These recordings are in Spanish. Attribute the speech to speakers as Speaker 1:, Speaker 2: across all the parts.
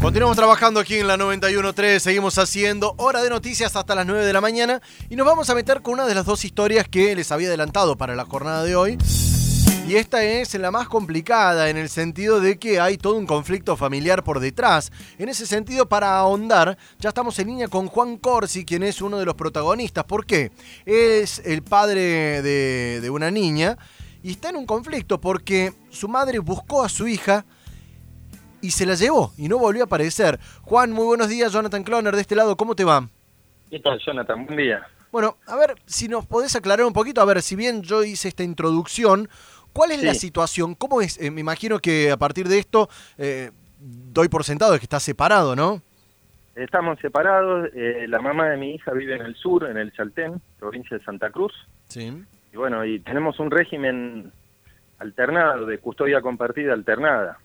Speaker 1: Continuamos trabajando aquí en la 91.3, seguimos haciendo hora de noticias hasta las 9 de la mañana y nos vamos a meter con una de las dos historias que les había adelantado para la jornada de hoy. Y esta es la más complicada en el sentido de que hay todo un conflicto familiar por detrás. En ese sentido, para ahondar, ya estamos en línea con Juan Corsi, quien es uno de los protagonistas. ¿Por qué? Es el padre de, de una niña y está en un conflicto porque su madre buscó a su hija y se la llevó y no volvió a aparecer. Juan, muy buenos días, Jonathan Cloner, de este lado, ¿cómo te va?
Speaker 2: ¿Qué tal, Jonathan? Buen día.
Speaker 1: Bueno, a ver, si nos podés aclarar un poquito, a ver, si bien yo hice esta introducción, ¿cuál es la situación? ¿Cómo es? Eh, me imagino que a partir de esto eh, doy por sentado que está separado, ¿no?
Speaker 2: Estamos separados, eh, la mamá de mi hija vive en el sur, en el Chaltén, provincia de Santa Cruz.
Speaker 1: Sí.
Speaker 2: Y bueno, y tenemos un régimen alternado, de custodia compartida alternada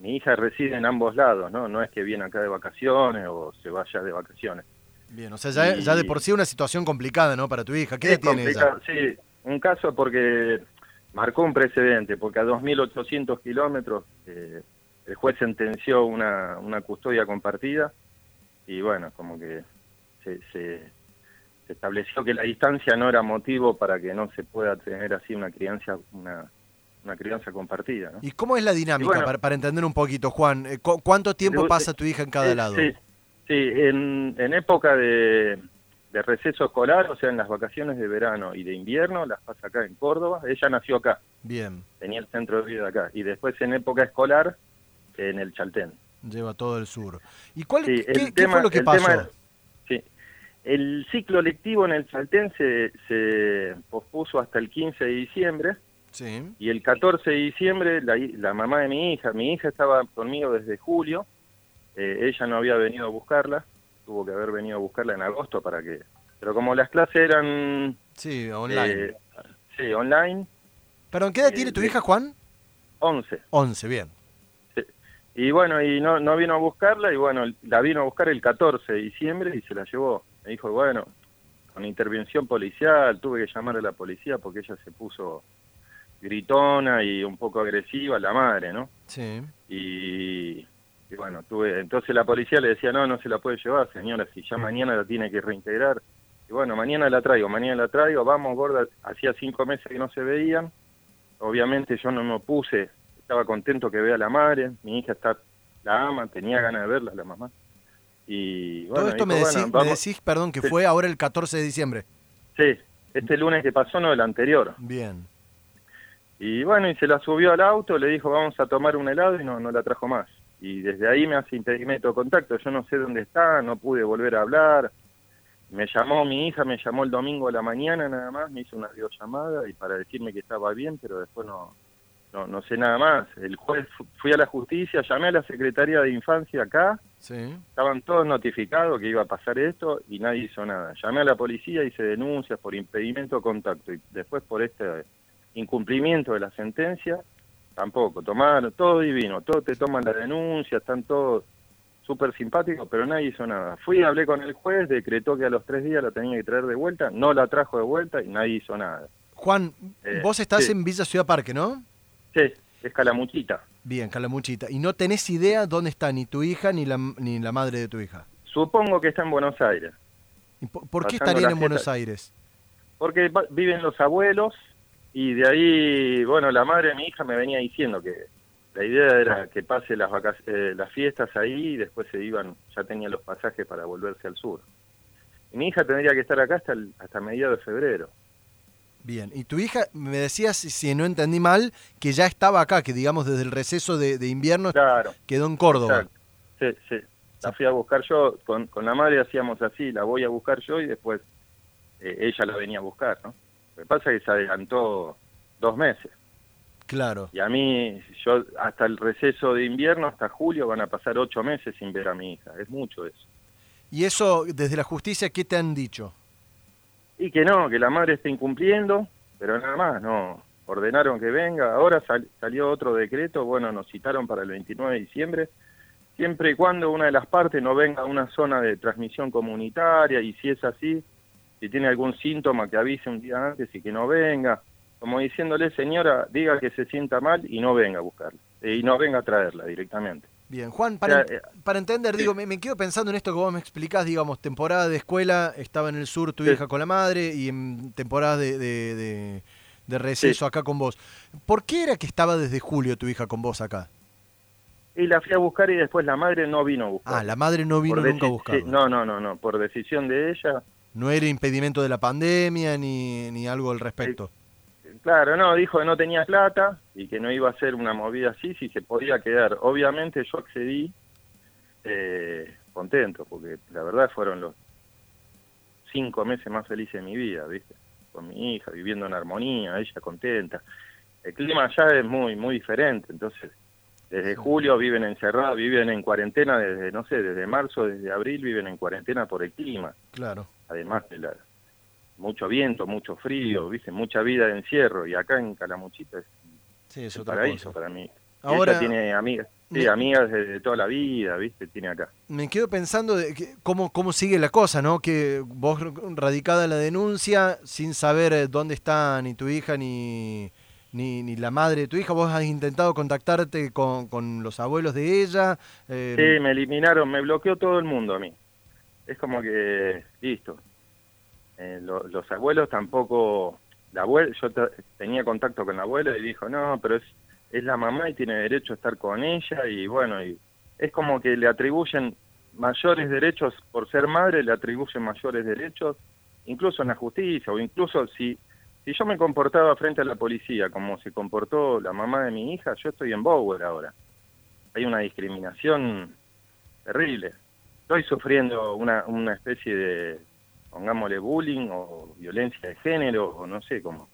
Speaker 2: mi hija reside en ambos lados, ¿no? No es que viene acá de vacaciones o se vaya de vacaciones.
Speaker 1: Bien, o sea, ya, de por sí una situación complicada, ¿no? Para tu hija. ¿Qué tiene ella?
Speaker 2: Sí, un caso porque marcó un precedente, porque a 2.800 kilómetros eh, el juez sentenció una, una custodia compartida y bueno, como que se, se, se, estableció que la distancia no era motivo para que no se pueda tener así una crianza, una una crianza compartida.
Speaker 1: ¿Y cómo es la dinámica, para, entender un poquito, Juan? Eh, ¿Cuánto tiempo pasa tu hija en cada lado?
Speaker 2: Sí, sí en, época de, receso escolar, o sea, en las vacaciones de verano y de invierno, las pasa acá en Córdoba. Ella nació acá.
Speaker 1: Bien.
Speaker 2: Tenía el centro de vida acá. Y después en época escolar, en el Chaltén.
Speaker 1: Lleva todo el sur. ¿Y cuál, ¿qué, fue lo que pasó?
Speaker 2: sí, el ciclo lectivo en el Chaltén se, se pospuso hasta el 15 de diciembre y el 14 de diciembre, la, mamá de mi hija, mi hija estaba conmigo desde julio, eh, ella no había venido a buscarla, tuvo que haber venido a buscarla en agosto para que... Pero como las clases eran...
Speaker 1: Sí, online. Eh,
Speaker 2: sí, online.
Speaker 1: ¿Perdón, qué edad tiene tu eh, hija, Juan?
Speaker 2: 11.
Speaker 1: 11, bien.
Speaker 2: Y bueno, y no, no vino a buscarla, y bueno, la vino a buscar el 14 de diciembre y se la llevó. Me dijo, bueno, con intervención policial, tuve que llamar a la policía porque ella se puso gritona y un poco agresiva, la madre, ¿no?
Speaker 1: Sí.
Speaker 2: Y, bueno, tuve, entonces la policía le decía, no, no se la puede llevar, señora, si ya mañana la tiene que reintegrar. Y bueno, mañana la traigo, mañana la traigo, vamos, gorda, hacía cinco meses que no se veían. Obviamente yo no me opuse, estaba contento que vea a la madre, mi hija está, la ama, tenía ganas de verla, la mamá. Y bueno,
Speaker 1: Todo esto me, decís, perdón, que fue ahora el 14 de diciembre.
Speaker 2: Sí, este lunes que pasó, no el anterior.
Speaker 1: Bien.
Speaker 2: Y bueno, y se la subió al auto, le dijo vamos a tomar un helado y no, no la trajo más. Y desde ahí me hace impedimento de contacto, yo no sé dónde está, no pude volver a hablar. Me llamó mi hija, me llamó el domingo a la mañana nada más, me hizo una videollamada y para decirme que estaba bien, pero después no, no, no sé nada más. El juez, fui a la justicia, llamé a la Secretaría de Infancia acá,
Speaker 1: sí.
Speaker 2: estaban todos notificados que iba a pasar esto y nadie hizo nada. Llamé a la policía, hice denuncias por impedimento de contacto y después por este incumplimiento de la sentencia, tampoco. Tomaron todo divino, todo te toman la denuncia, están todos súper simpáticos, pero nadie hizo nada. Fui, hablé con el juez, decretó que a los tres días la tenía que traer de vuelta, no la trajo de vuelta y nadie hizo nada.
Speaker 1: Juan, eh, vos estás en Villa Ciudad Parque, ¿no?
Speaker 2: Sí, es Calamuchita.
Speaker 1: Bien, Calamuchita. ¿Y no tenés idea dónde está ni tu hija ni la, ni la madre de tu hija?
Speaker 2: Supongo que está en Buenos Aires.
Speaker 1: por, qué estarían en Buenos Aires?
Speaker 2: Porque viven los abuelos y de ahí, bueno, la madre de mi hija me venía diciendo que la idea era que pase las, eh, las fiestas ahí y después se iban, ya tenía los pasajes para volverse al sur. Y mi hija tendría que estar acá hasta, hasta mediados de febrero.
Speaker 1: Bien, y tu hija, me decías, si no entendí mal, que ya estaba acá, que digamos desde el receso de, invierno quedó en Córdoba.
Speaker 2: Sí, sí. La fui a buscar yo, con, con la madre hacíamos así, la voy a buscar yo y después eh, ella la venía a buscar, ¿no? Lo que pasa es que se adelantó dos meses.
Speaker 1: Claro.
Speaker 2: Y a mí, yo hasta el receso de invierno, hasta julio, van a pasar ocho meses sin ver a mi hija. Es mucho eso.
Speaker 1: ¿Y eso, desde la justicia, qué te han dicho?
Speaker 2: Y que no, que la madre está incumpliendo, pero nada más, no. Ordenaron que venga. Ahora salió otro decreto, bueno, nos citaron para el 29 de diciembre, siempre y cuando una de las partes no venga a una zona de transmisión comunitaria, y si es así, si tiene algún síntoma que avise un día antes y que no venga, como diciéndole, señora, diga que se sienta mal y no venga a buscarla, eh, y no venga a traerla directamente.
Speaker 1: Bien, Juan, para,
Speaker 2: O sea, eh,
Speaker 1: para entender, digo, me, me quedo pensando en esto que vos me explicás, digamos, temporada de escuela, estaba en el sur tu
Speaker 2: Sí.
Speaker 1: hija con la madre y en temporada de, de, de- de receso
Speaker 2: Sí.
Speaker 1: acá con vos. ¿Por qué era que estaba desde julio tu hija con vos acá?
Speaker 2: Y la fui a buscar y después la madre no vino a buscar.
Speaker 1: Ah, la madre no vino nunca a
Speaker 2: sí, no, no, no, no, por decisión de ella.
Speaker 1: No era impedimento de la pandemia ni, ni algo al respecto.
Speaker 2: Claro, no, dijo que no tenía plata y que no iba a hacer una movida así si se podía quedar. Obviamente yo accedí eh, contento, porque la verdad fueron los cinco meses más felices de mi vida, ¿viste? Con mi hija, viviendo en armonía, ella contenta. El clima allá es muy, muy diferente, entonces desde julio viven encerrados, viven en cuarentena desde, no sé, desde marzo, desde abril viven en cuarentena por el clima
Speaker 1: Claro.
Speaker 2: Además de la, mucho viento, mucho frío, viste, mucha vida de encierro y acá en Calamuchita es
Speaker 1: Sí, es
Speaker 2: un
Speaker 1: otra
Speaker 2: paraíso
Speaker 1: cosa.
Speaker 2: para mí.
Speaker 1: Ahora-
Speaker 2: ella tiene amigas, sí,
Speaker 1: Me-
Speaker 2: amigas de, de toda la vida, viste, tiene acá.
Speaker 1: Me quedo pensando de que- cómo, cómo sigue la cosa, ¿no? Que vos radicada la denuncia, sin saber eh, dónde está ni tu hija ni, ni, ni la madre de tu hija, vos has intentado contactarte con, con los abuelos de ella. eh,
Speaker 2: Sí, me eliminaron, me bloqueó todo el mundo a mí. Es como que, listo. Eh, lo- los abuelos tampoco, la abuela, yo te- tenía contacto con la abuela y dijo, no, pero es, es la mamá y tiene derecho a estar con ella y bueno, y es como que le atribuyen mayores derechos por ser madre, le atribuyen mayores derechos, incluso en la justicia o incluso si, si yo me comportaba frente a la policía como se comportó la mamá de mi hija, yo estoy en Bower ahora. Hay una discriminación terrible. Estoy sufriendo una, una especie de, pongámosle, bullying o violencia de género o no sé cómo.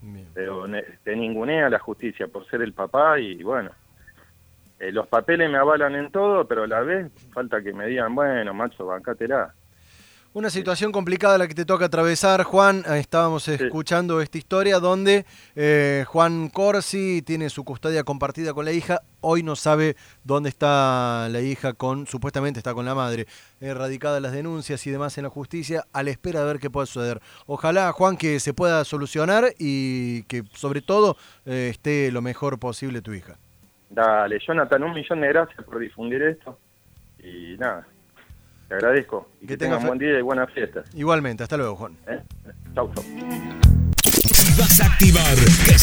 Speaker 1: bien.
Speaker 2: Pero te ningunea la justicia por ser el papá y bueno, eh, los papeles me avalan en todo, pero a la vez falta que me digan, bueno, macho, bancátela.
Speaker 1: Una situación complicada la que te toca atravesar, Juan. Eh, Estábamos escuchando esta historia donde eh, Juan Corsi tiene su custodia compartida con la hija. Hoy no sabe dónde está la hija con, supuestamente está con la madre. Erradicadas las denuncias y demás en la justicia, a la espera de ver qué puede suceder. Ojalá, Juan, que se pueda solucionar y que sobre todo eh, esté lo mejor posible tu hija.
Speaker 2: Dale, Jonathan, un millón de gracias por difundir esto y nada, te agradezco y
Speaker 1: Que
Speaker 2: que,
Speaker 1: tenga
Speaker 2: tengan
Speaker 1: fe-
Speaker 2: buen día y buenas fiestas.
Speaker 1: Igualmente, hasta luego, Juan.
Speaker 2: ¿eh? Chau, chau.
Speaker 3: Vas a activar